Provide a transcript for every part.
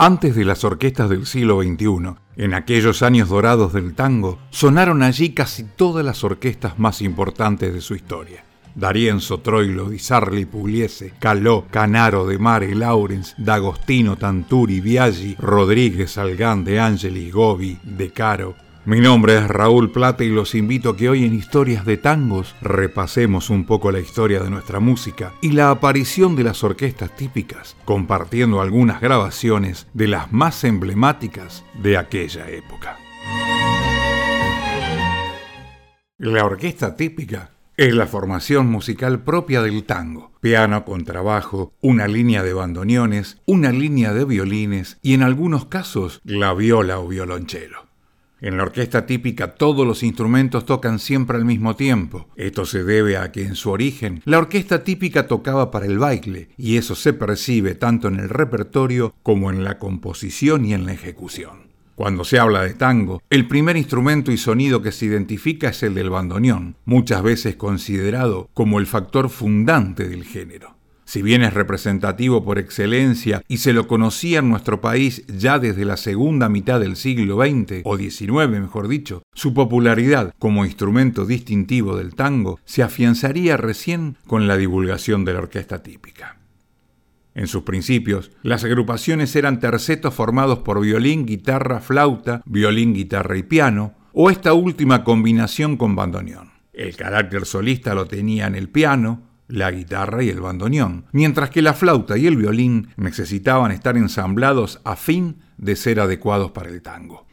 Antes de las orquestas del siglo XXI, en aquellos años dorados del tango, sonaron allí casi todas las orquestas más importantes de su historia. D'Arienzo, Troilo, Di Sarli, Pugliese, Caló, Canaro, De Mare, Laurens, D'Agostino, Tanturi, Biaggi, Rodríguez, Algán, De Angeli, Gobi, De Caro, mi nombre es Raúl Plata y los invito a que hoy en Historias de Tangos repasemos un poco la historia de nuestra música y la aparición de las orquestas típicas, compartiendo algunas grabaciones de las más emblemáticas de aquella época. La orquesta típica es la formación musical propia del tango. Piano, contrabajo, una línea de bandoneones, una línea de violines y en algunos casos la viola o violonchelo. En la orquesta típica todos los instrumentos tocan siempre al mismo tiempo. Esto se debe a que en su origen la orquesta típica tocaba para el baile y eso se percibe tanto en el repertorio como en la composición y en la ejecución. Cuando se habla de tango, el primer instrumento y sonido que se identifica es el del bandoneón, muchas veces considerado como el factor fundante del género. Si bien es representativo por excelencia y se lo conocía en nuestro país ya desde la segunda mitad del siglo XX, o XIX mejor dicho, su popularidad como instrumento distintivo del tango se afianzaría recién con la divulgación de la orquesta típica. En sus principios, las agrupaciones eran tercetos formados por violín, guitarra, flauta, violín, guitarra y piano, o esta última combinación con bandoneón. El carácter solista lo tenían el piano, la guitarra y el bandoneón, mientras que la flauta y el violín necesitaban estar ensamblados a fin de ser adecuados para el tango.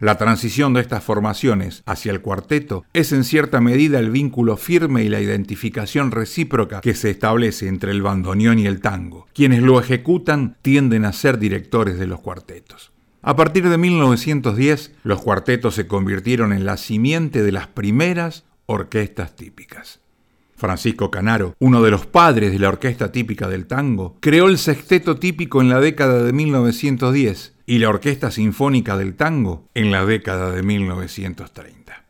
La transición de estas formaciones hacia el cuarteto es en cierta medida el vínculo firme y la identificación recíproca que se establece entre el bandoneón y el tango. Quienes lo ejecutan tienden a ser directores de los cuartetos. A partir de 1910, los cuartetos se convirtieron en la simiente de las primeras orquestas típicas. Francisco Canaro, uno de los padres de la orquesta típica del tango, creó el sexteto típico en la década de 1910 y la orquesta sinfónica del tango en la década de 1930.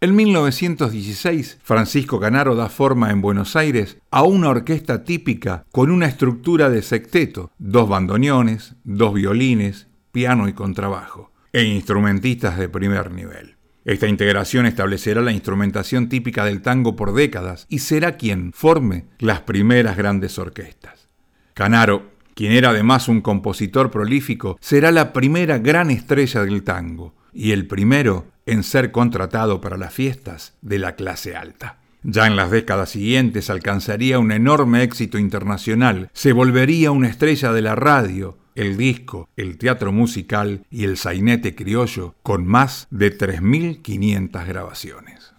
En 1916, Francisco Canaro da forma en Buenos Aires a una orquesta típica con una estructura de sexteto, dos bandoneones, dos violines, piano y contrabajo, e instrumentistas de primer nivel. Esta integración establecerá la instrumentación típica del tango por décadas y será quien forme las primeras grandes orquestas. Canaro, quien era además un compositor prolífico, será la primera gran estrella del tango y el primero en ser contratado para las fiestas de la clase alta. Ya en las décadas siguientes alcanzaría un enorme éxito internacional, se volvería una estrella de la radio, el disco, el teatro musical y el sainete criollo con más de 3.500 grabaciones.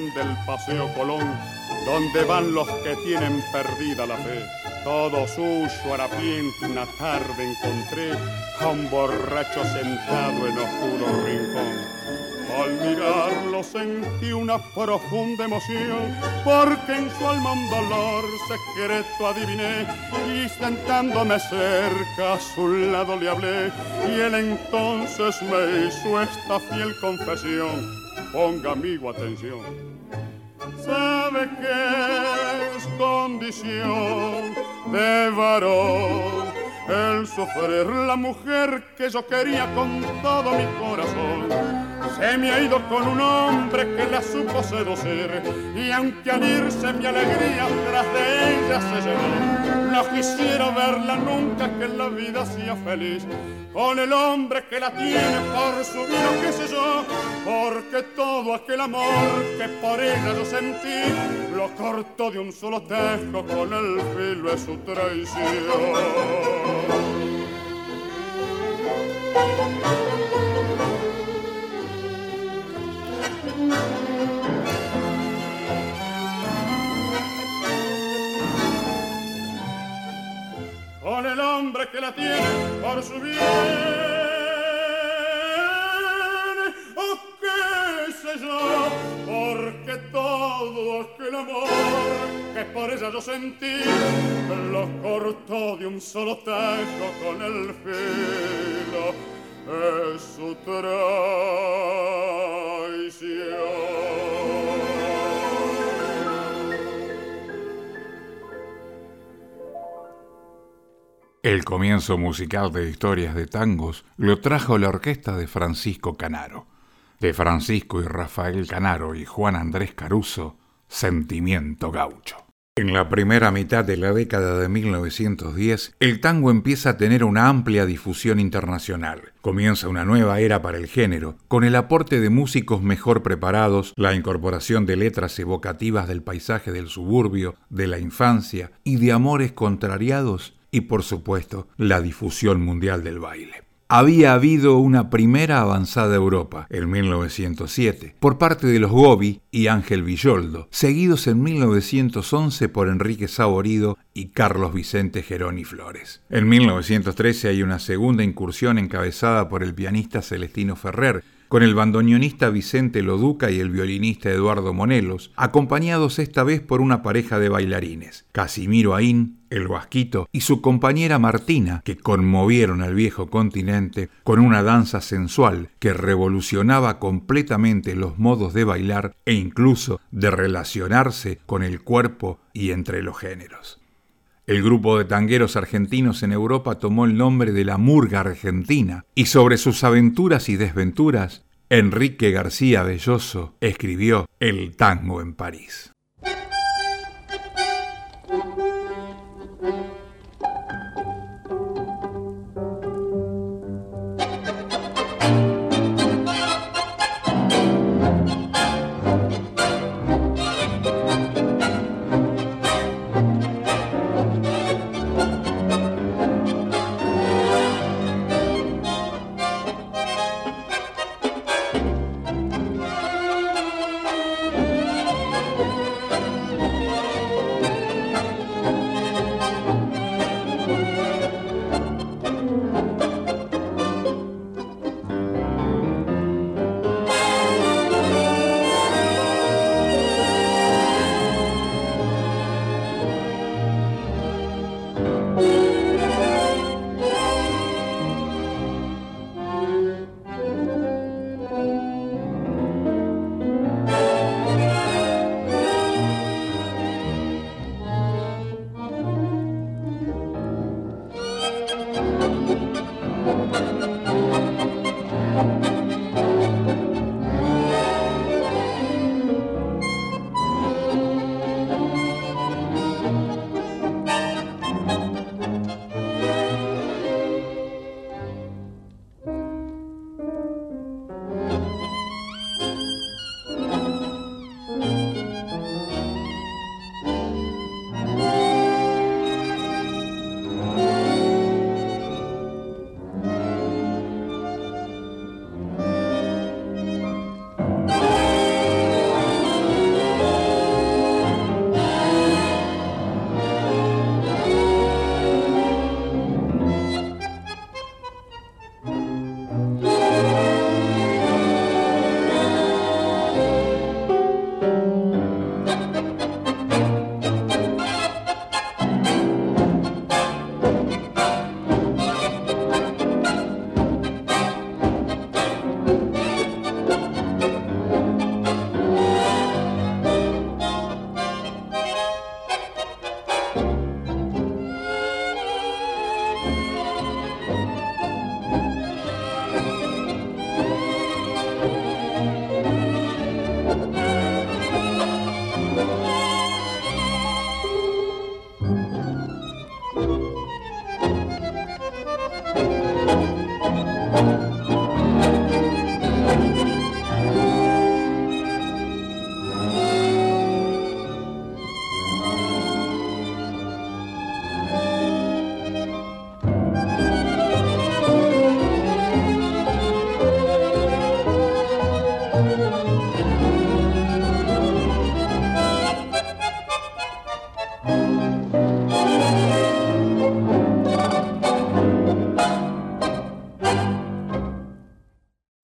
Del Paseo Colón, donde van los que tienen perdida la fe. Todo suyo, harapiento, una tarde encontré a un borracho sentado en oscuro rincón. Al mirarlo sentí una profunda emoción, porque en su alma un dolor secreto adiviné, y sentándome cerca a su lado le hablé, y él entonces me hizo esta fiel confesión ponga amigo atención. Sabe que es condición de varón el sufrir la mujer que yo quería con todo mi corazón. Se me ha ido con un hombre que la supo seducir y aunque al irse mi alegría tras de ella se llevó, no quisiera verla nunca que en la vida sea feliz con el hombre que la tiene por su vida, qué sé yo, porque todo aquel amor que por ella yo sentí lo cortó de un solo tejo con el filo de su traición. hombre que la tiene por su bien. O qué sé yo, porque todo aquel amor que por ella yo sentí lo cortó de un solo taco con el filo. Es su traición. El comienzo musical de historias de tangos lo trajo la orquesta de Francisco Canaro. De Francisco y Rafael Canaro y Juan Andrés Caruso, Sentimiento Gaucho. En la primera mitad de la década de 1910, el tango empieza a tener una amplia difusión internacional. Comienza una nueva era para el género, con el aporte de músicos mejor preparados, la incorporación de letras evocativas del paisaje del suburbio, de la infancia y de amores contrariados y por supuesto la difusión mundial del baile. Había habido una primera avanzada Europa en 1907 por parte de los Gobi y Ángel Villoldo, seguidos en 1911 por Enrique Saborido y Carlos Vicente Geroni Flores. En 1913 hay una segunda incursión encabezada por el pianista Celestino Ferrer, con el bandoneonista Vicente Loduca y el violinista Eduardo Monelos, acompañados esta vez por una pareja de bailarines, Casimiro Aín, el Guasquito, y su compañera Martina, que conmovieron al viejo continente con una danza sensual que revolucionaba completamente los modos de bailar e incluso de relacionarse con el cuerpo y entre los géneros. El grupo de tangueros argentinos en Europa tomó el nombre de la Murga Argentina y sobre sus aventuras y desventuras, Enrique García Belloso escribió El tango en París.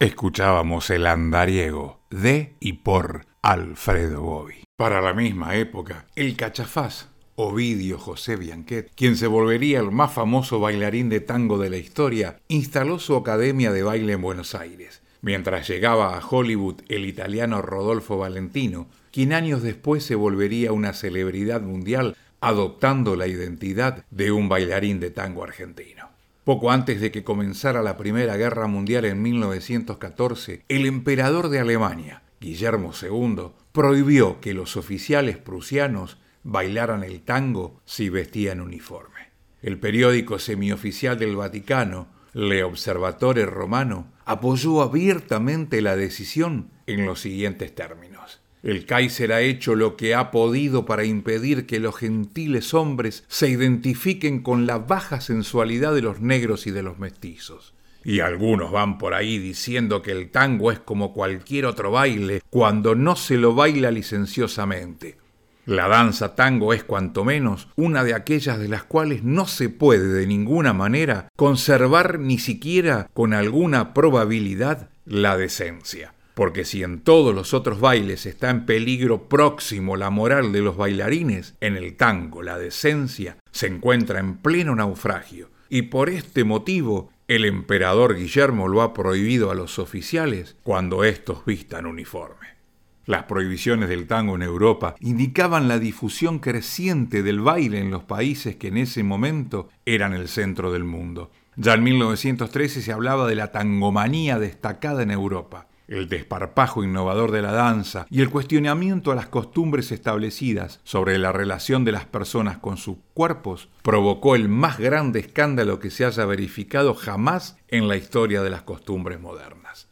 Escuchábamos el andariego de y por Alfredo Bobby. Para la misma época, el cachafaz Ovidio José Bianquet, quien se volvería el más famoso bailarín de tango de la historia, instaló su academia de baile en Buenos Aires. Mientras llegaba a Hollywood el italiano Rodolfo Valentino, quien años después se volvería una celebridad mundial adoptando la identidad de un bailarín de tango argentino. Poco antes de que comenzara la Primera Guerra Mundial en 1914, el emperador de Alemania, Guillermo II, prohibió que los oficiales prusianos bailaran el tango si vestían uniforme. El periódico semioficial del Vaticano, Le Observatore Romano, apoyó abiertamente la decisión en los siguientes términos. El Kaiser ha hecho lo que ha podido para impedir que los gentiles hombres se identifiquen con la baja sensualidad de los negros y de los mestizos. Y algunos van por ahí diciendo que el tango es como cualquier otro baile cuando no se lo baila licenciosamente. La danza tango es cuanto menos una de aquellas de las cuales no se puede de ninguna manera conservar ni siquiera con alguna probabilidad la decencia porque si en todos los otros bailes está en peligro próximo la moral de los bailarines, en el tango la decencia se encuentra en pleno naufragio, y por este motivo el emperador Guillermo lo ha prohibido a los oficiales cuando éstos vistan uniforme. Las prohibiciones del tango en Europa indicaban la difusión creciente del baile en los países que en ese momento eran el centro del mundo. Ya en 1913 se hablaba de la tangomanía destacada en Europa el desparpajo innovador de la danza y el cuestionamiento a las costumbres establecidas sobre la relación de las personas con sus cuerpos provocó el más grande escándalo que se haya verificado jamás en la historia de las costumbres modernas.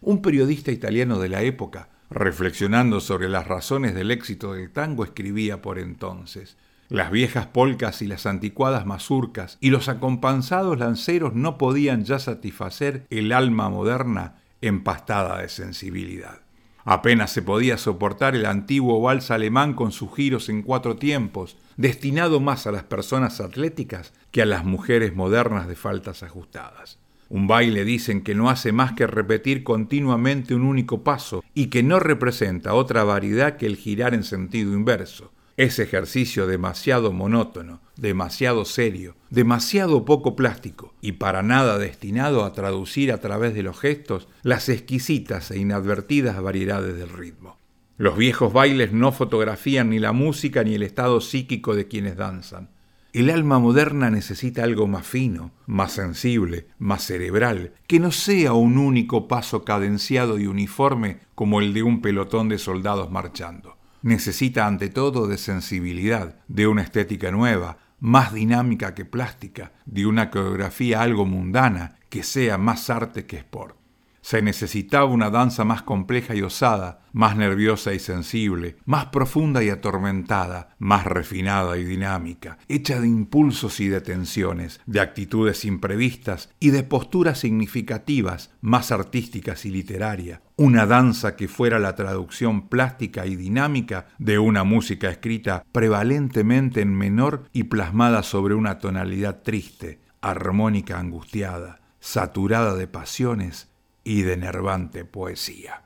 Un periodista italiano de la época, reflexionando sobre las razones del éxito del tango, escribía por entonces las viejas polcas y las anticuadas mazurcas y los acompansados lanceros no podían ya satisfacer el alma moderna empastada de sensibilidad. Apenas se podía soportar el antiguo vals alemán con sus giros en cuatro tiempos, destinado más a las personas atléticas que a las mujeres modernas de faltas ajustadas. Un baile dicen que no hace más que repetir continuamente un único paso y que no representa otra variedad que el girar en sentido inverso, ese ejercicio demasiado monótono, demasiado serio, demasiado poco plástico y para nada destinado a traducir a través de los gestos las exquisitas e inadvertidas variedades del ritmo. Los viejos bailes no fotografían ni la música ni el estado psíquico de quienes danzan. El alma moderna necesita algo más fino, más sensible, más cerebral, que no sea un único paso cadenciado y uniforme como el de un pelotón de soldados marchando necesita ante todo de sensibilidad, de una estética nueva, más dinámica que plástica, de una coreografía algo mundana, que sea más arte que sport. Se necesitaba una danza más compleja y osada, más nerviosa y sensible, más profunda y atormentada, más refinada y dinámica, hecha de impulsos y de tensiones, de actitudes imprevistas y de posturas significativas, más artísticas y literarias. Una danza que fuera la traducción plástica y dinámica de una música escrita prevalentemente en menor y plasmada sobre una tonalidad triste, armónica angustiada, saturada de pasiones y de nervante poesía.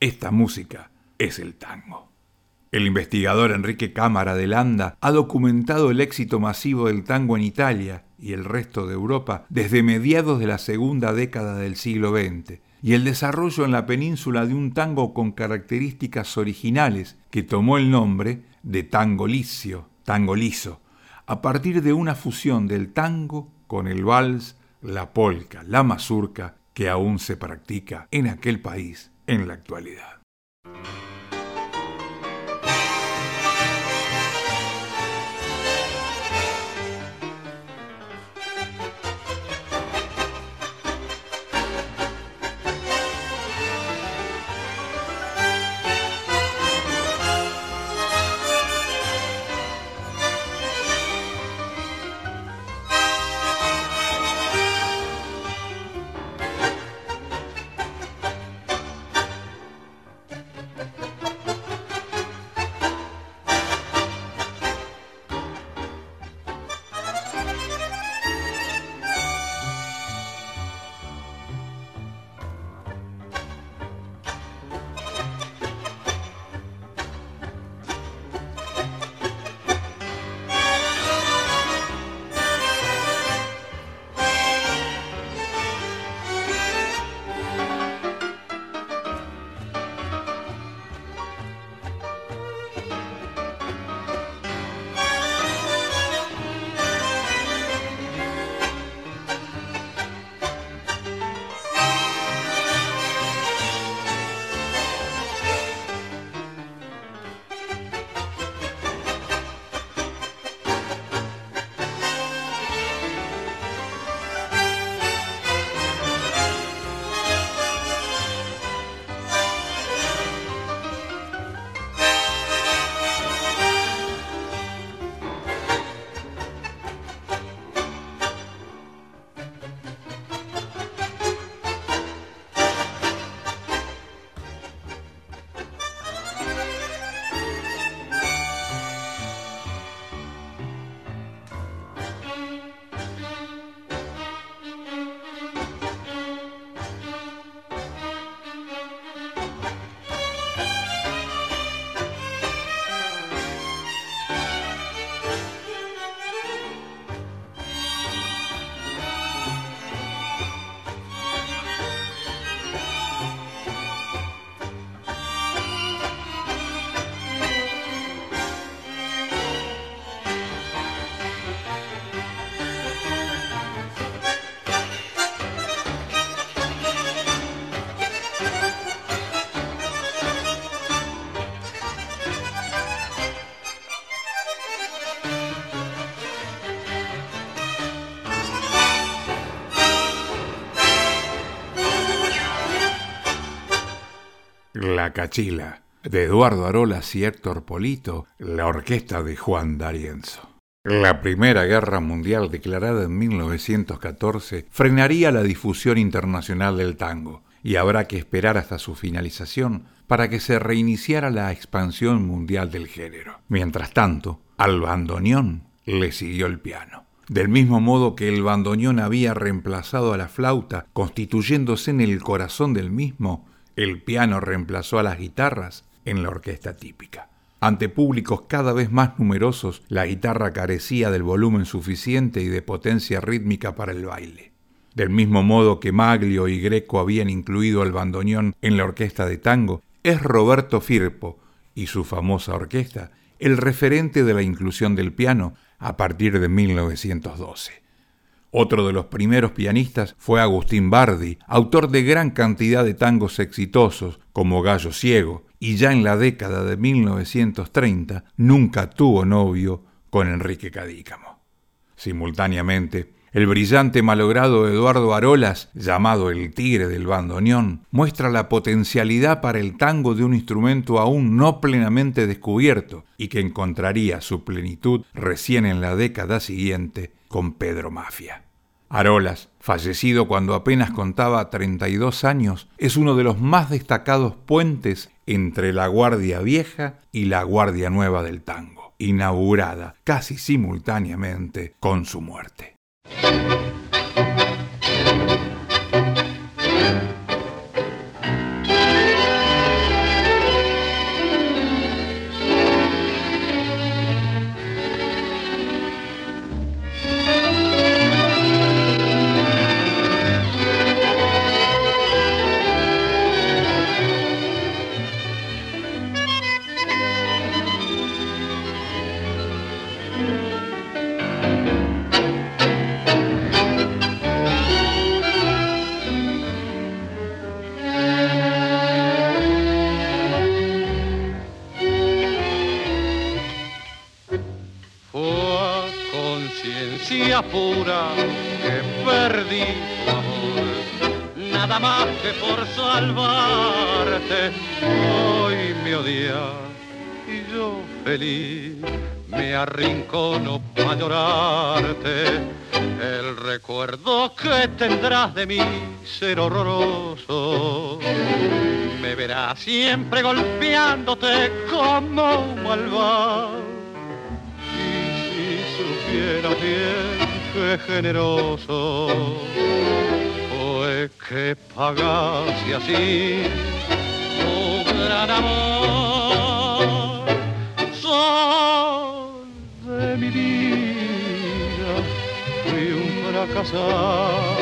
Esta música es el tango. El investigador Enrique Cámara de Landa ha documentado el éxito masivo del tango en Italia y el resto de Europa desde mediados de la segunda década del siglo XX y el desarrollo en la península de un tango con características originales que tomó el nombre de tango licio, tango liso, a partir de una fusión del tango con el vals, la polca, la mazurca que aún se practica en aquel país en la actualidad. La Cachila, de Eduardo Arolas y Héctor Polito, la orquesta de Juan D'Arienzo. La Primera Guerra Mundial, declarada en 1914, frenaría la difusión internacional del tango, y habrá que esperar hasta su finalización para que se reiniciara la expansión mundial del género. Mientras tanto, al bandoneón le siguió el piano. Del mismo modo que el bandoneón había reemplazado a la flauta, constituyéndose en el corazón del mismo, el piano reemplazó a las guitarras en la orquesta típica. Ante públicos cada vez más numerosos, la guitarra carecía del volumen suficiente y de potencia rítmica para el baile. Del mismo modo que Maglio y Greco habían incluido al bandoneón en la orquesta de tango, es Roberto Firpo y su famosa orquesta el referente de la inclusión del piano a partir de 1912. Otro de los primeros pianistas fue Agustín Bardi, autor de gran cantidad de tangos exitosos como Gallo Ciego, y ya en la década de 1930 nunca tuvo novio con Enrique Cadícamo. Simultáneamente, el brillante malogrado Eduardo Arolas, llamado el tigre del bandoneón, muestra la potencialidad para el tango de un instrumento aún no plenamente descubierto y que encontraría su plenitud recién en la década siguiente con Pedro Mafia. Arolas, fallecido cuando apenas contaba 32 años, es uno de los más destacados puentes entre la Guardia Vieja y la Guardia Nueva del Tango, inaugurada casi simultáneamente con su muerte. Pura que perdí nada más que por salvarte hoy me odias y yo feliz me arrincono para llorarte. El recuerdo que tendrás de mí ser horroroso. Me verás siempre golpeándote como un malvado. Y si supieras bien generoso. Fue que pagase así tu gran amor. Sol de mi vida, fui un fracasado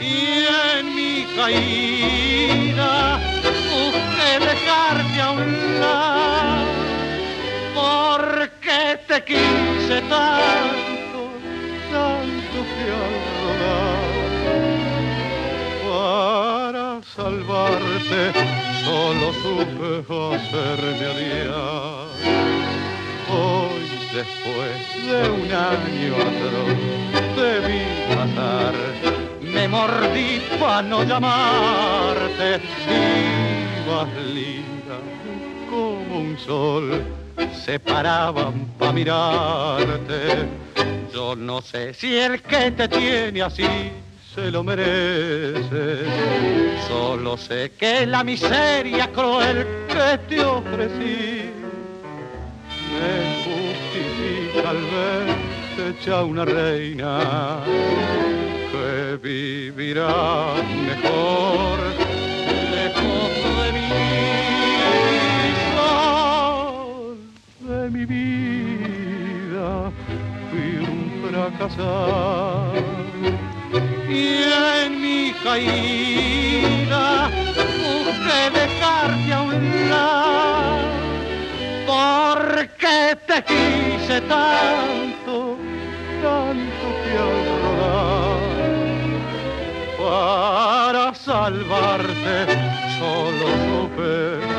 y en mi caída busqué dejarte a un lado. Porque te quise tanto tanto que Para salvarte solo supe hacerme odiar. Hoy después de un año atroz te vi pasar, me mordí para no llamarte, ibas linda como un sol se paraban para mirarte yo no sé si el que te tiene así se lo merece. Solo sé que la miseria cruel que te ofrecí me justifica al ver hecha una reina que vivirá mejor lejos mi vida fracasar. Y en mi caída busqué dejarte a un lado, porque te quise tanto, tanto que al para salvarte solo supe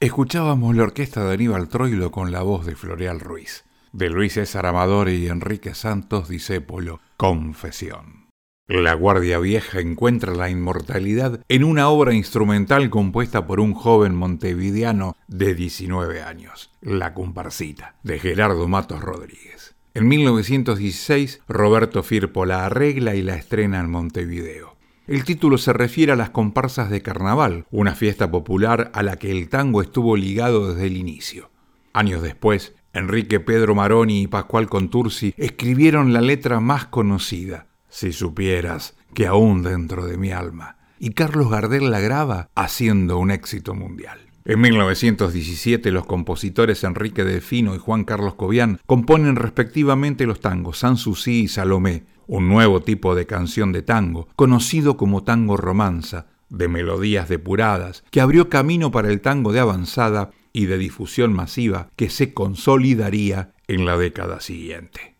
Escuchábamos la orquesta de Aníbal Troilo con la voz de Floreal Ruiz. de Luis César Amador y Enrique Santos Discépolo, Confesión. La Guardia Vieja encuentra la inmortalidad en una obra instrumental compuesta por un joven montevideano de 19 años, La Comparsita, de Gerardo Matos Rodríguez. En 1916, Roberto Firpo la arregla y la estrena en Montevideo. El título se refiere a las comparsas de carnaval, una fiesta popular a la que el tango estuvo ligado desde el inicio. Años después, Enrique Pedro Maroni y Pascual Contursi escribieron la letra más conocida, Si supieras que aún dentro de mi alma, y Carlos Gardel la graba haciendo un éxito mundial. En 1917 los compositores Enrique Delfino y Juan Carlos Cobian componen respectivamente los tangos Sanssouci y Salomé, un nuevo tipo de canción de tango, conocido como tango romanza, de melodías depuradas, que abrió camino para el tango de avanzada y de difusión masiva que se consolidaría en la década siguiente.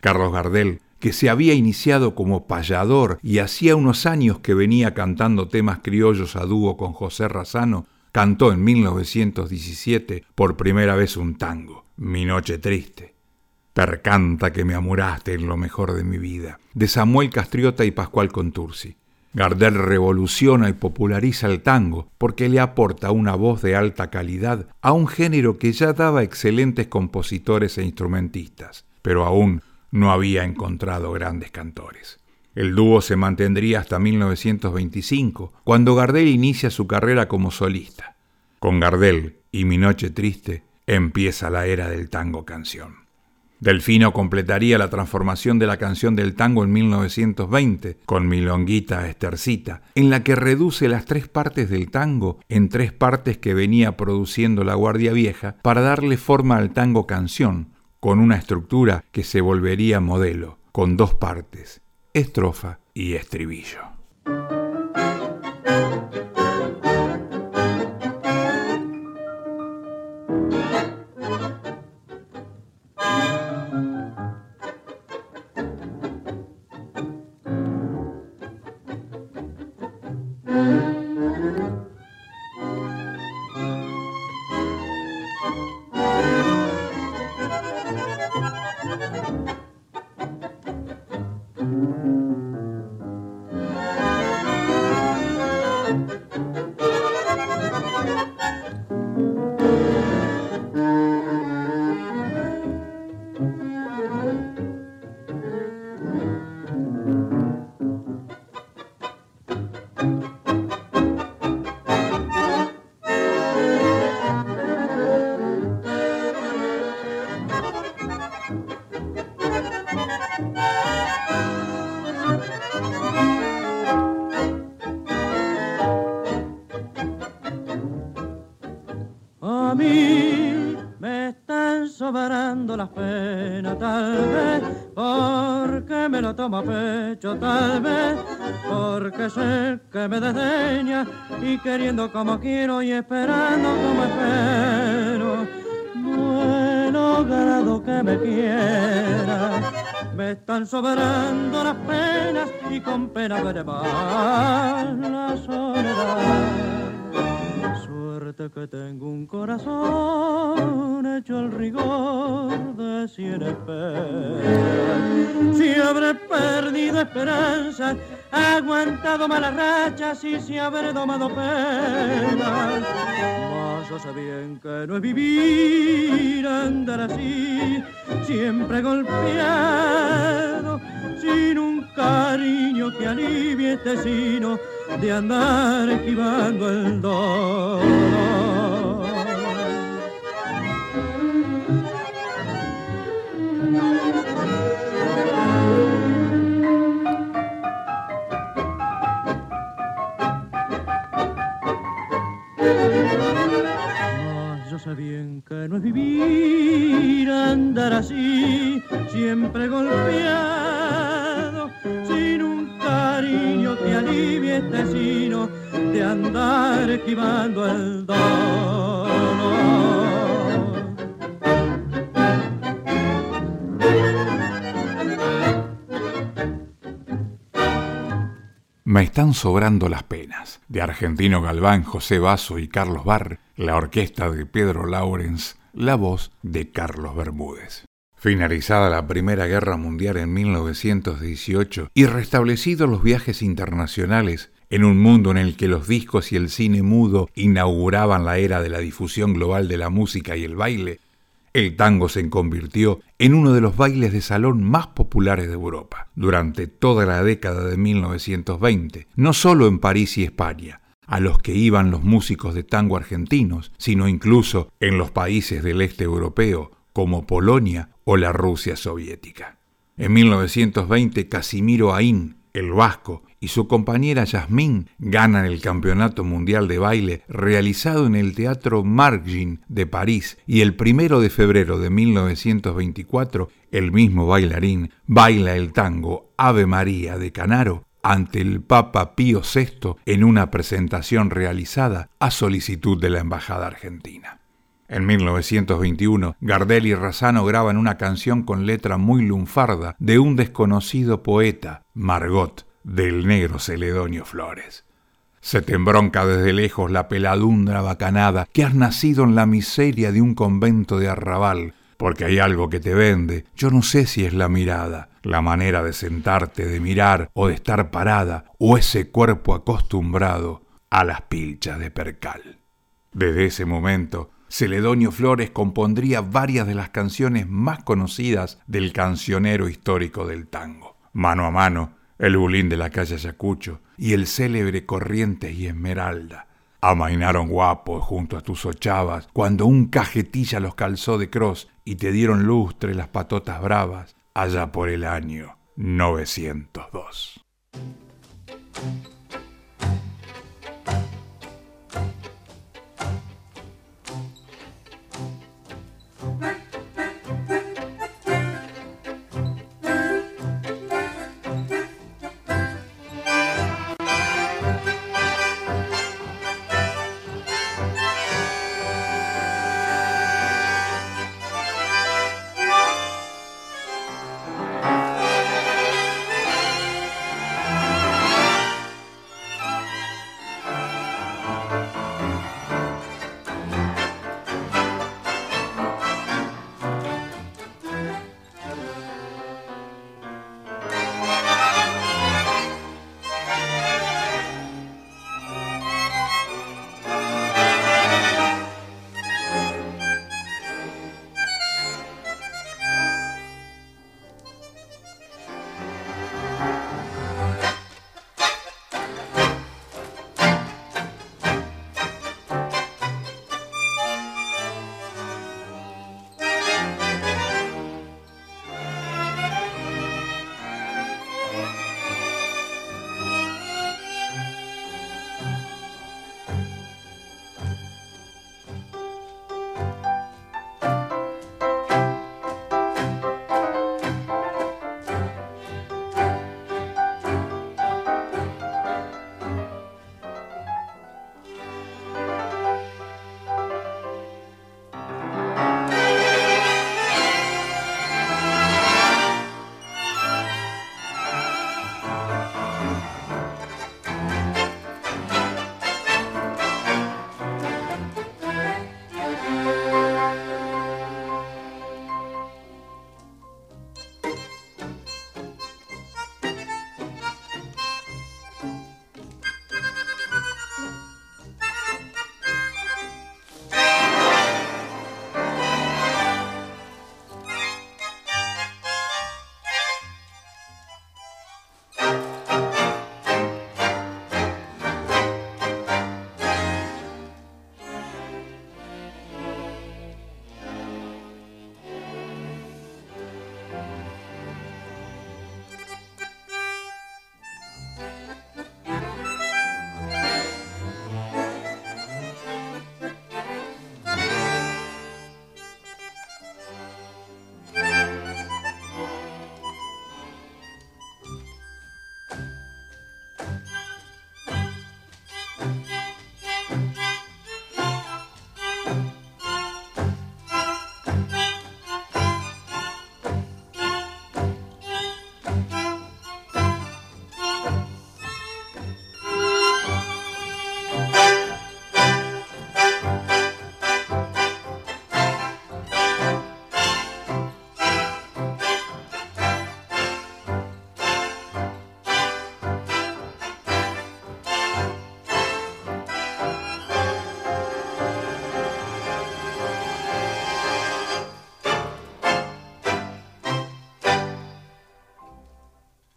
Carlos Gardel, que se había iniciado como payador y hacía unos años que venía cantando temas criollos a dúo con José Razano, cantó en 1917 por primera vez un tango, Mi Noche Triste. Percanta que me amuraste en lo mejor de mi vida, de Samuel Castriota y Pascual Contursi. Gardel revoluciona y populariza el tango porque le aporta una voz de alta calidad a un género que ya daba excelentes compositores e instrumentistas, pero aún no había encontrado grandes cantores. El dúo se mantendría hasta 1925, cuando Gardel inicia su carrera como solista. Con Gardel y Mi Noche Triste empieza la era del tango canción. Delfino completaría la transformación de la canción del tango en 1920 con Milonguita Estercita, en la que reduce las tres partes del tango en tres partes que venía produciendo la Guardia Vieja para darle forma al tango canción, con una estructura que se volvería modelo, con dos partes, estrofa y estribillo. Como quiero y esperando como espero. No he logrado que me quiera, me están sobrando las penas y con pena más la soledad si habré domado penas. Mas yo sé bien que no es vivir, andar así, siempre golpeado, sin un cariño que alivie este sino de andar andar así, siempre golpeado, sin un cariño que alivie este sino de andar esquivando el dolor. Me están sobrando las penas, de Argentino Galván, José Basso y Carlos Barr, la orquesta de Pedro Laurens, la voz de Carlos Bermúdez. Finalizada la Primera Guerra Mundial en 1918 y restablecidos los viajes internacionales, en un mundo en el que los discos y el cine mudo inauguraban la era de la difusión global de la música y el baile, el tango se convirtió en uno de los bailes de salón más populares de Europa durante toda la década de 1920, no solo en París y España, a los que iban los músicos de tango argentinos, sino incluso en los países del este europeo como Polonia o la Rusia soviética. En 1920 Casimiro Aín, el vasco, y su compañera Yasmín ganan el Campeonato Mundial de Baile realizado en el Teatro Margin de París y el primero de febrero de 1924 el mismo bailarín baila el tango Ave María de Canaro ante el Papa Pío VI en una presentación realizada a solicitud de la Embajada Argentina. En 1921, Gardel y Razzano graban una canción con letra muy lunfarda de un desconocido poeta, Margot, del negro Celedonio Flores. Se te embronca desde lejos la peladundra bacanada que has nacido en la miseria de un convento de arrabal, porque hay algo que te vende, yo no sé si es la mirada, la manera de sentarte, de mirar o de estar parada, o ese cuerpo acostumbrado a las pilchas de percal. Desde ese momento, Celedonio Flores compondría varias de las canciones más conocidas del cancionero histórico del tango. Mano a mano, el bulín de la calle Ayacucho y el célebre Corrientes y Esmeralda. Amainaron guapos junto a tus ochavas cuando un cajetilla los calzó de cross y te dieron lustre las patotas bravas allá por el año 902.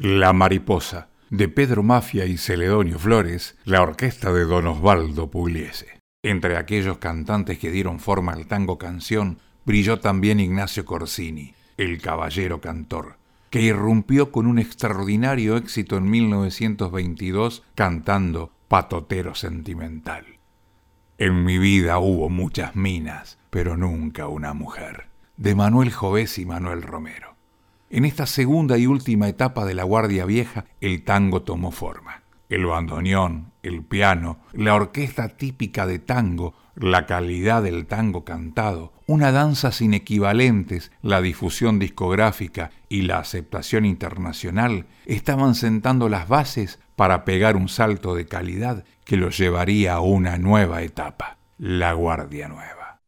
La Mariposa, de Pedro Mafia y Celedonio Flores, la orquesta de Don Osvaldo Pugliese. Entre aquellos cantantes que dieron forma al tango canción, brilló también Ignacio Corsini, el caballero cantor, que irrumpió con un extraordinario éxito en 1922 cantando Patotero Sentimental. En mi vida hubo muchas minas, pero nunca una mujer. De Manuel Jovés y Manuel Romero. En esta segunda y última etapa de la Guardia Vieja, el tango tomó forma. El bandoneón, el piano, la orquesta típica de tango, la calidad del tango cantado, una danza sin equivalentes, la difusión discográfica y la aceptación internacional estaban sentando las bases para pegar un salto de calidad que lo llevaría a una nueva etapa, la Guardia Nueva.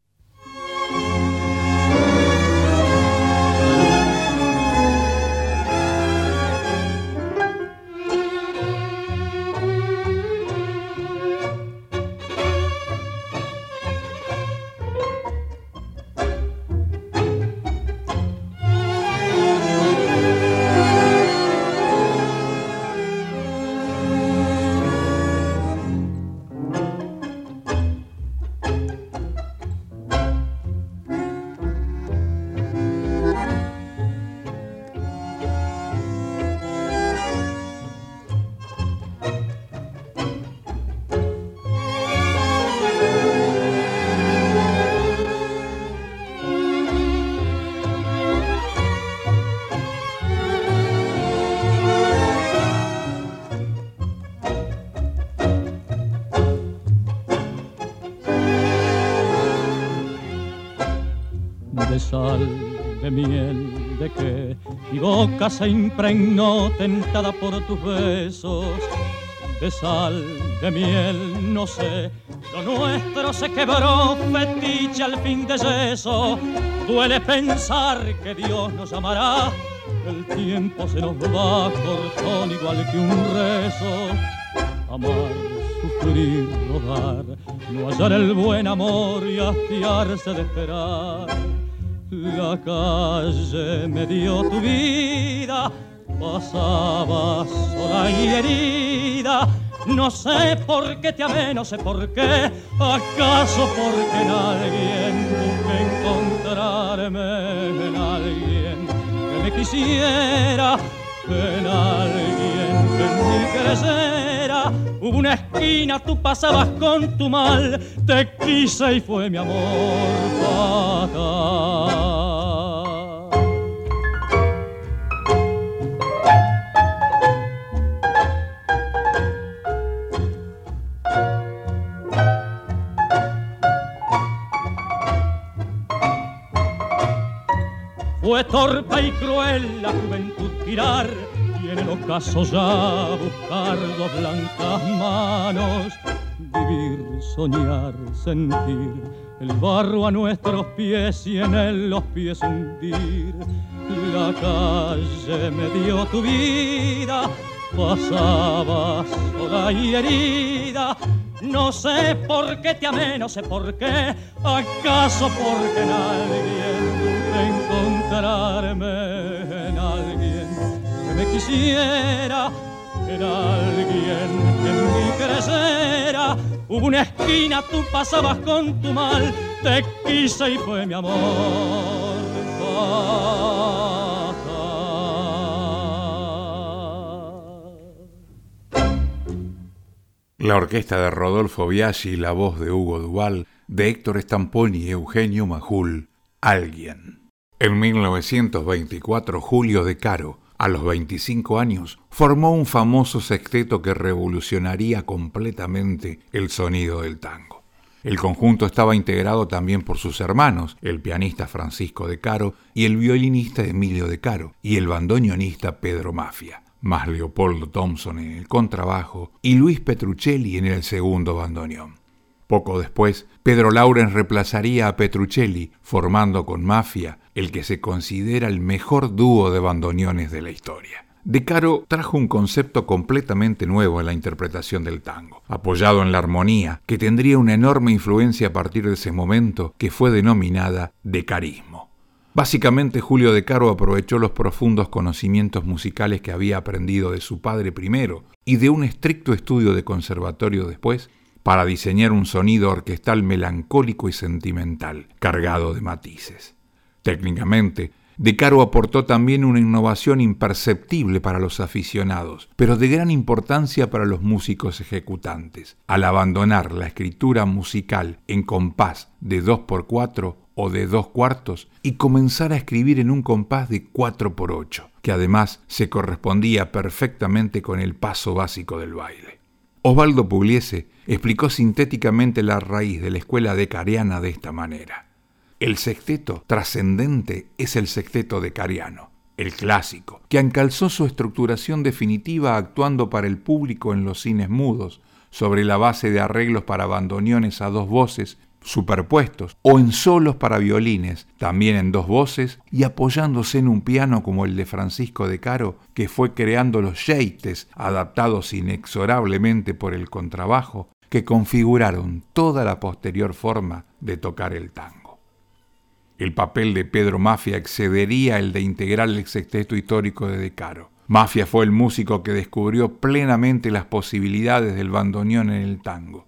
Boca se impregnó tentada por tus besos de sal, de miel, no sé. Lo nuestro se quebró, fetiche al fin de yeso. Duele pensar que Dios nos amará. El tiempo se nos va, cortón igual que un rezo. Amar, sufrir, rodar, no hallar el buen amor y hastiarse de esperar la calle me dio tu vida, pasaba sola y herida. No sé por qué te amé, no sé por qué, acaso porque en alguien busqué encontrarme, en alguien que me quisiera, en alguien que me creciera. Hubo una esquina, tú pasabas con tu mal, te quise y fue mi amor fatal. Fue torpe y cruel la juventud tirar en el ocaso ya buscar dos blancas manos. Vivir, soñar, sentir el barro a nuestros pies y en él los pies hundir. La calle me dio tu vida, pasabas sola y herida. No sé por qué te amé, no sé por qué, acaso porque nadie encontrarme en alguien que me quisiera, en alguien que me creciera. Hubo una esquina, tú pasabas con tu mal, te quise y fue mi amor. La orquesta de Rodolfo Biaggi y la voz de Hugo Duval, de Héctor Estamponi y Eugenio Majul, Alguien. En 1924, Julio de Caro, a los 25 años, formó un famoso sexteto que revolucionaría completamente el sonido del tango. El conjunto estaba integrado también por sus hermanos, el pianista Francisco de Caro y el violinista Emilio de Caro, y el bandoneonista Pedro Mafia, más Leopoldo Thompson en el contrabajo y Luis Petruccelli en el segundo bandoneón. Poco después, Pedro Lauren reemplazaría a Petruccelli, formando con Mafia el que se considera el mejor dúo de bandoneones de la historia. De Caro trajo un concepto completamente nuevo en la interpretación del tango, apoyado en la armonía, que tendría una enorme influencia a partir de ese momento que fue denominada decarismo. Básicamente Julio de Caro aprovechó los profundos conocimientos musicales que había aprendido de su padre primero y de un estricto estudio de conservatorio después para diseñar un sonido orquestal melancólico y sentimental, cargado de matices. Técnicamente, De Caro aportó también una innovación imperceptible para los aficionados, pero de gran importancia para los músicos ejecutantes, al abandonar la escritura musical en compás de 2x4 o de dos cuartos y comenzar a escribir en un compás de 4x8, que además se correspondía perfectamente con el paso básico del baile. Osvaldo Pugliese explicó sintéticamente la raíz de la escuela decariana de esta manera. El sexteto trascendente es el sexteto decariano, el clásico, que encalzó su estructuración definitiva actuando para el público en los cines mudos, sobre la base de arreglos para bandoneones a dos voces superpuestos o en solos para violines, también en dos voces, y apoyándose en un piano como el de Francisco de Caro, que fue creando los jeites adaptados inexorablemente por el contrabajo, que configuraron toda la posterior forma de tocar el tango. El papel de Pedro Mafia excedería el de integrar el sexteto histórico de De Caro. Mafia fue el músico que descubrió plenamente las posibilidades del bandoneón en el tango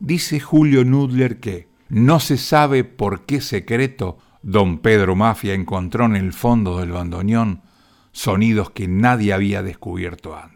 Dice Julio Nudler que no se sabe por qué secreto don Pedro Mafia encontró en el fondo del bandoneón sonidos que nadie había descubierto antes.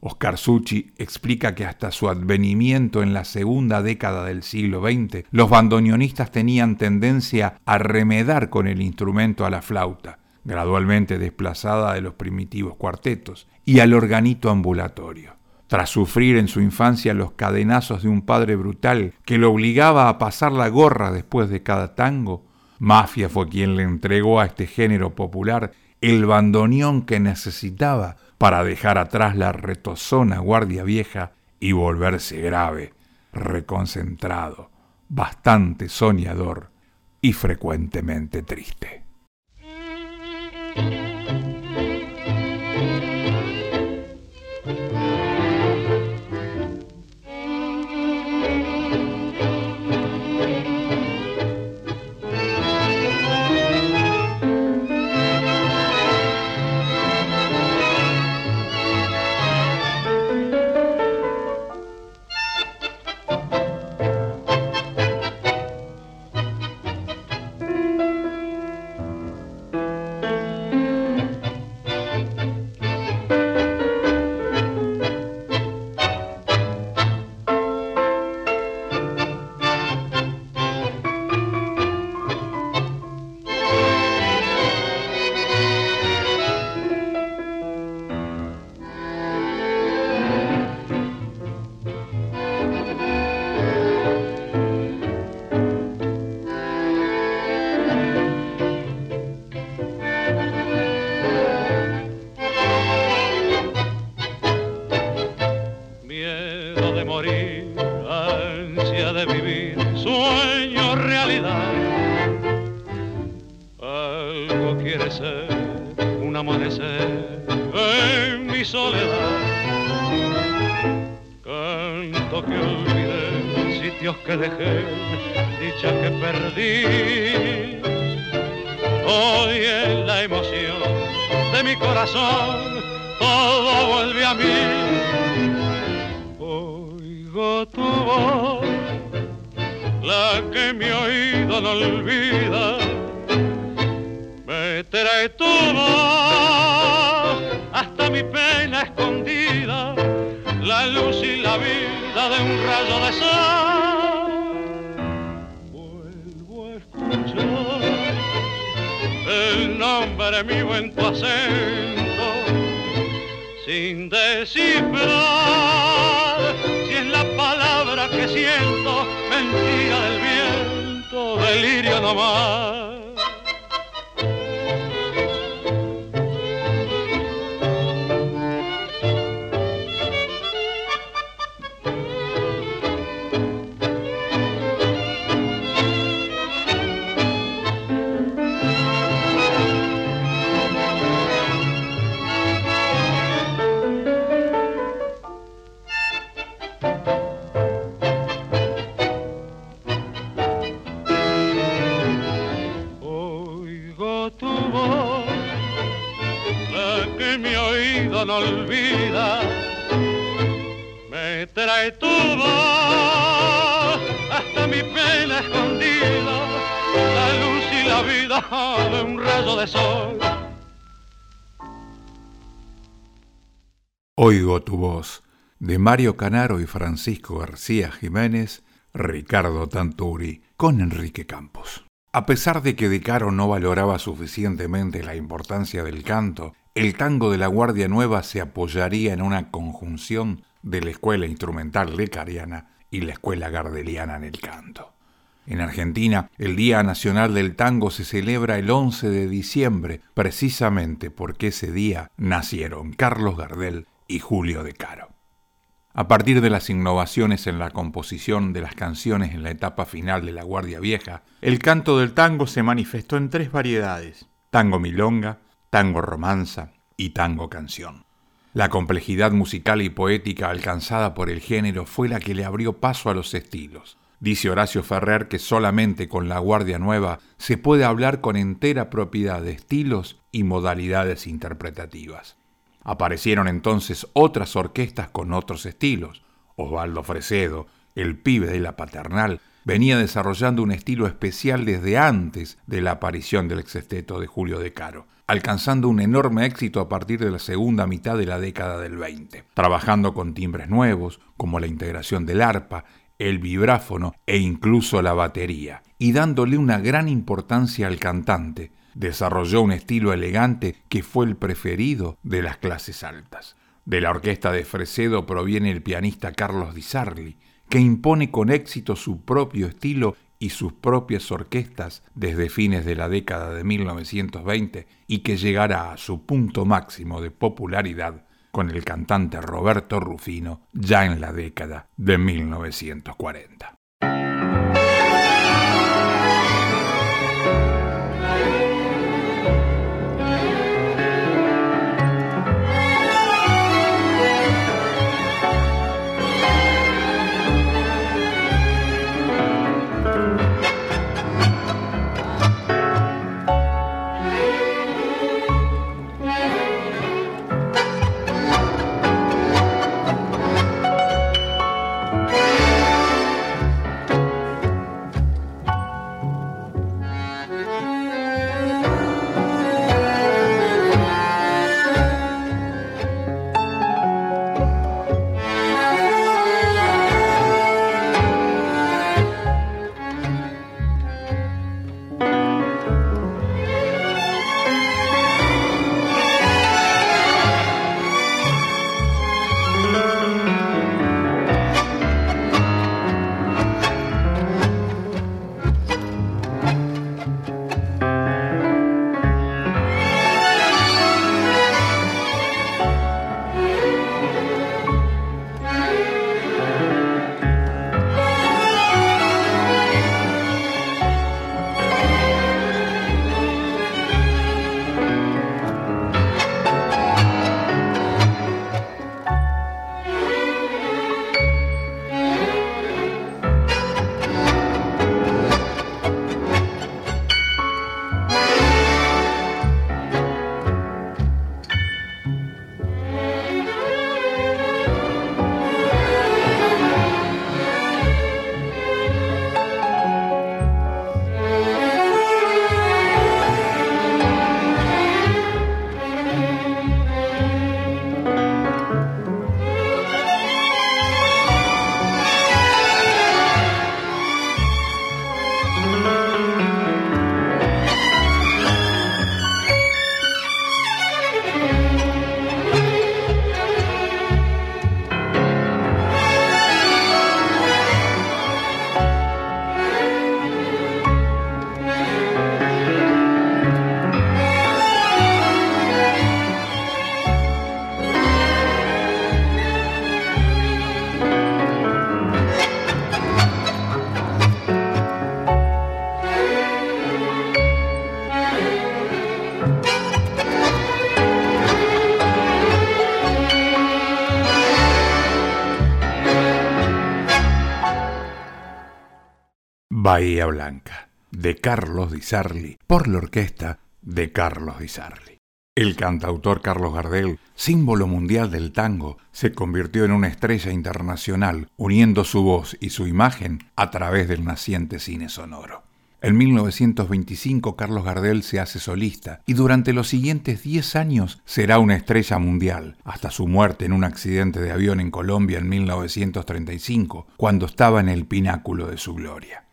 Oscar Succi explica que hasta su advenimiento en la segunda década del siglo XX, los bandoneonistas tenían tendencia a remedar con el instrumento a la flauta, gradualmente desplazada de los primitivos cuartetos, y al organito ambulatorio. Tras sufrir en su infancia los cadenazos de un padre brutal que lo obligaba a pasar la gorra después de cada tango, Mafia fue quien le entregó a este género popular el bandoneón que necesitaba para dejar atrás la retozona guardia vieja y volverse grave, reconcentrado, bastante soñador y frecuentemente triste. solo tu voz, la que mi oído no olvida, me trae tu voz hasta mi pena escondida, la luz y la vida de un rayo de sol. Vuelvo el nombre mío en tu acento sin descifrar. mentira del viento, delirio nomás. Hasta mi pena escondida, la luz y la vida de un rayo de sol. Oigo tu voz, de Mario Canaro y Francisco García Jiménez, Ricardo Tanturi, con Enrique Campos. A pesar de que De Caro no valoraba suficientemente la importancia del canto, el tango de la Guardia Nueva se apoyaría en una conjunción de la escuela instrumental lecariana y la escuela gardeliana en el canto. En Argentina, el Día Nacional del Tango se celebra el 11 de diciembre, precisamente porque ese día nacieron Carlos Gardel y Julio De Caro. A partir de las innovaciones en la composición de las canciones en la etapa final de La Guardia Vieja, el canto del tango se manifestó en tres variedades, tango milonga, tango romanza y tango canción. La complejidad musical y poética alcanzada por el género fue la que le abrió paso a los estilos. Dice Horacio Ferrer que solamente con la Guardia Nueva se puede hablar con entera propiedad de estilos y modalidades interpretativas. Aparecieron entonces otras orquestas con otros estilos. Osvaldo Fresedo, el pibe de la paternal, venía desarrollando un estilo especial desde antes de la aparición del exesteto de Julio de Caro alcanzando un enorme éxito a partir de la segunda mitad de la década del 20, trabajando con timbres nuevos, como la integración del arpa, el vibráfono e incluso la batería, y dándole una gran importancia al cantante, desarrolló un estilo elegante que fue el preferido de las clases altas. De la orquesta de Fresedo proviene el pianista Carlos Di Sarli, que impone con éxito su propio estilo y sus propias orquestas desde fines de la década de 1920 y que llegará a su punto máximo de popularidad con el cantante Roberto Rufino ya en la década de 1940. Bahía Blanca, de Carlos Di Sarli, por la orquesta de Carlos Di Sarli. El cantautor Carlos Gardel, símbolo mundial del tango, se convirtió en una estrella internacional, uniendo su voz y su imagen a través del naciente cine sonoro. En 1925 Carlos Gardel se hace solista y durante los siguientes 10 años será una estrella mundial, hasta su muerte en un accidente de avión en Colombia en 1935, cuando estaba en el pináculo de su gloria.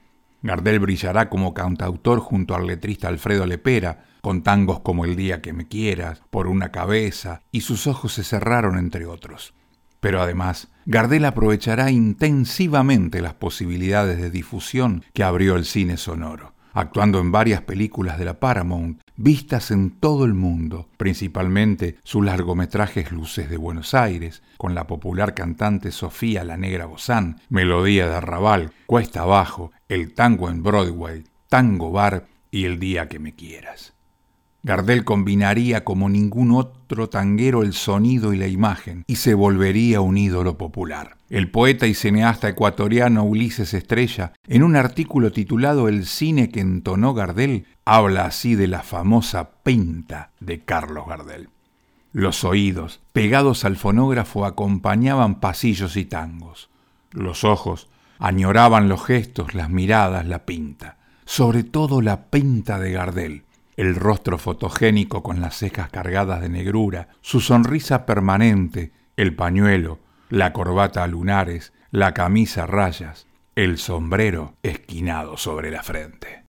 Gardel brillará como cantautor junto al letrista Alfredo Lepera, con tangos como El día que me quieras, Por una cabeza, y sus ojos se cerraron entre otros. Pero además, Gardel aprovechará intensivamente las posibilidades de difusión que abrió el cine sonoro, actuando en varias películas de la Paramount, vistas en todo el mundo, principalmente sus largometrajes Luces de Buenos Aires, con la popular cantante Sofía la Negra Bozán, Melodía de Arrabal, Cuesta Abajo, El Tango en Broadway, Tango Bar y El Día que me quieras. Gardel combinaría como ningún otro tanguero el sonido y la imagen y se volvería un ídolo popular. El poeta y cineasta ecuatoriano Ulises Estrella, en un artículo titulado El cine que entonó Gardel, habla así de la famosa pinta de Carlos Gardel. Los oídos, pegados al fonógrafo, acompañaban pasillos y tangos. Los ojos añoraban los gestos, las miradas, la pinta. Sobre todo la pinta de Gardel el rostro fotogénico con las cejas cargadas de negrura, su sonrisa permanente, el pañuelo, la corbata a lunares, la camisa a rayas, el sombrero esquinado sobre la frente.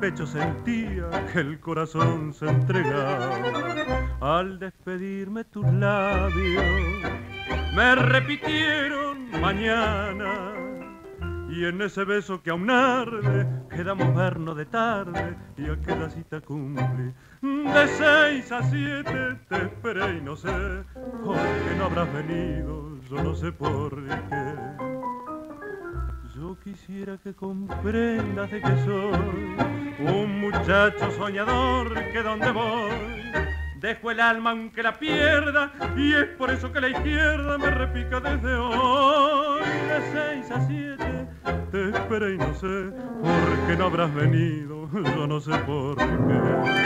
Pecho sentía que el corazón se entregaba. Al despedirme tus labios, me repitieron mañana. Y en ese beso que aún arde, quedamos vernos de tarde y aquella cita cumple de seis a siete te esperé y no sé por qué no habrás venido, yo no sé por qué. Quisiera que comprendas de que soy un muchacho soñador que donde voy dejo el alma aunque la pierda y es por eso que la izquierda me repica desde hoy. De seis a siete te esperé y no sé por qué no habrás venido yo no sé por qué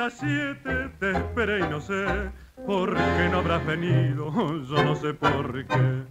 a siete te esperé y no sé por qué no habrás venido, yo no sé por qué.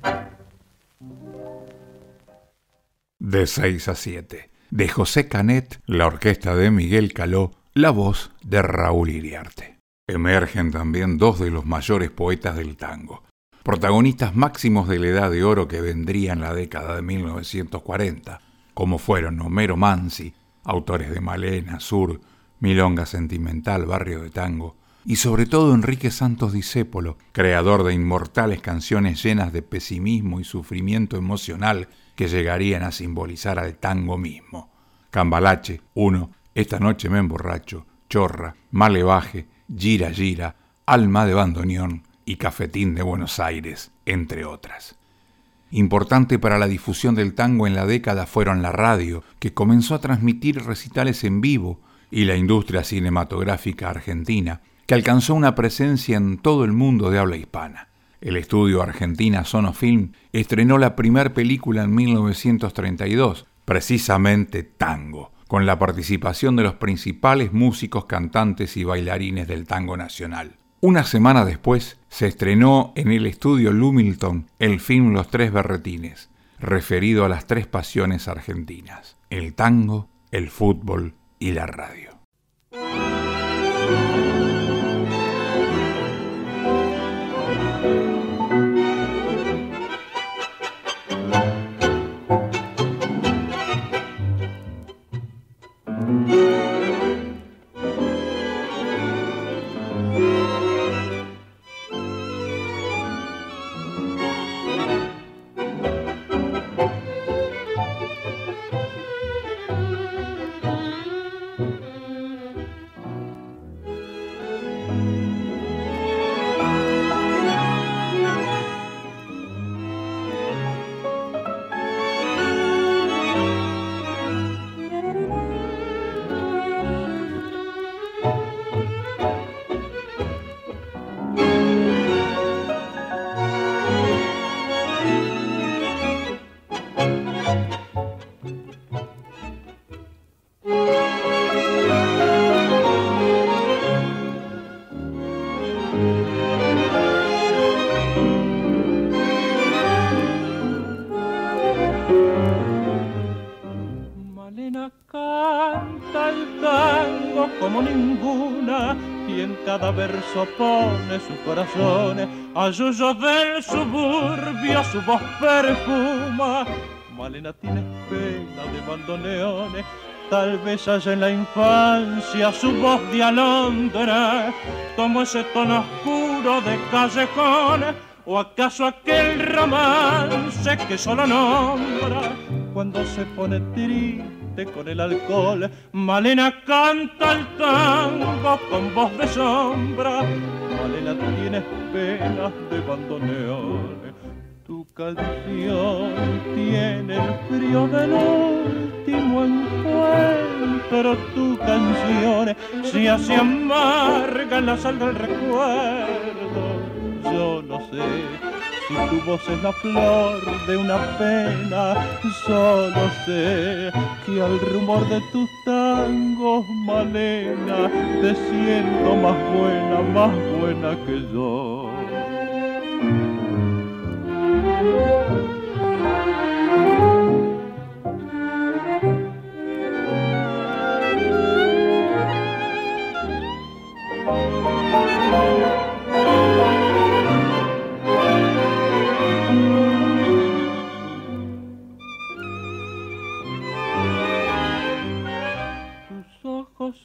De 6 a 7. De José Canet, la orquesta de Miguel Caló, la voz de Raúl Iriarte. Emergen también dos de los mayores poetas del tango, protagonistas máximos de la edad de oro que vendría en la década de 1940, como fueron Homero Mansi, autores de Malena, Sur, Milonga Sentimental, Barrio de Tango, y sobre todo Enrique Santos Discépolo, creador de inmortales canciones llenas de pesimismo y sufrimiento emocional que llegarían a simbolizar al tango mismo. Cambalache, uno, Esta noche me emborracho, Chorra, Malevaje, Gira Gira, Alma de bandoneón y Cafetín de Buenos Aires, entre otras. Importante para la difusión del tango en la década fueron la radio, que comenzó a transmitir recitales en vivo, y la industria cinematográfica argentina, que alcanzó una presencia en todo el mundo de habla hispana. El estudio argentina Sonofilm estrenó la primera película en 1932, precisamente Tango, con la participación de los principales músicos, cantantes y bailarines del tango nacional. Una semana después se estrenó en el estudio Lumilton el film Los Tres Berretines, referido a las tres pasiones argentinas, el tango, el fútbol y la radio. Verso pone su corazón a yuyo del suburbio su voz perfuma. Malena tiene pena de bandoneones, tal vez haya en la infancia su voz de alondra, como ese tono oscuro de callejón, o acaso aquel romance que solo nombra cuando se pone triste con el alcohol. Malena canta el tango con voz de sombra. Malena tienes penas de bandoneón. Tu canción tiene el frío del último encuentro. Tu canción se hace amarga en la sal del recuerdo. Yo no sé si tu voz es la flor de una pena, solo sé que al rumor de tus tangos, Malena, te siento más buena, más buena que yo.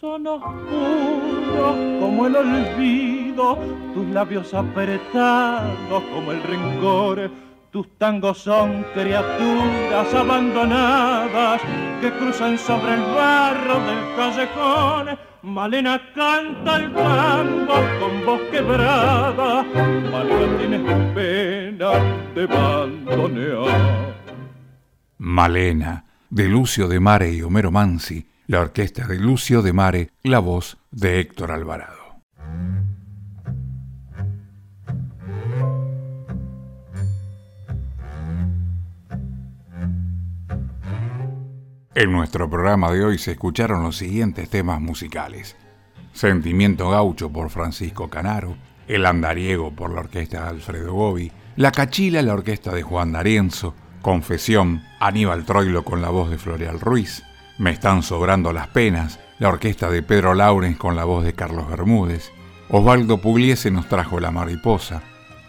Son oscuros como el olvido, tus labios apretados como el rencor. Tus tangos son criaturas abandonadas que cruzan sobre el barro del callejón. Malena canta el tango con voz quebrada. Malena tienes pena de abandonear. Malena, de Lucio de Mare y Homero Mansi la orquesta de Lucio de Mare, la voz de Héctor Alvarado. En nuestro programa de hoy se escucharon los siguientes temas musicales. Sentimiento Gaucho por Francisco Canaro, El Andariego por la orquesta de Alfredo Gobi, La Cachila, la orquesta de Juan D'Arienzo, Confesión, Aníbal Troilo con la voz de Floreal Ruiz, me están sobrando las penas, la orquesta de Pedro Laurens con la voz de Carlos Bermúdez. Osvaldo Pugliese nos trajo La Mariposa.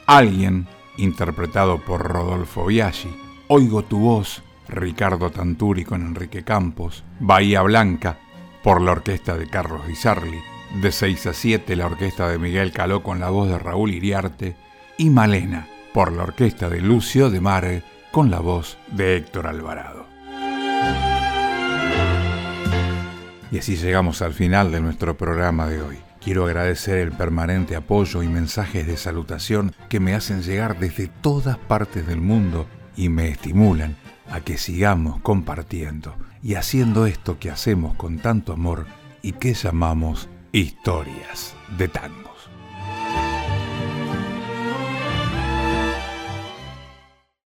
Alguien, interpretado por Rodolfo Biaggi. Oigo tu voz, Ricardo Tanturi con Enrique Campos. Bahía Blanca, por la orquesta de Carlos Guisarli. De 6 a 7, la orquesta de Miguel Caló con la voz de Raúl Iriarte. Y Malena, por la orquesta de Lucio de Mare con la voz de Héctor Alvarado. Y así llegamos al final de nuestro programa de hoy. Quiero agradecer el permanente apoyo y mensajes de salutación que me hacen llegar desde todas partes del mundo y me estimulan a que sigamos compartiendo y haciendo esto que hacemos con tanto amor y que llamamos historias de tangos.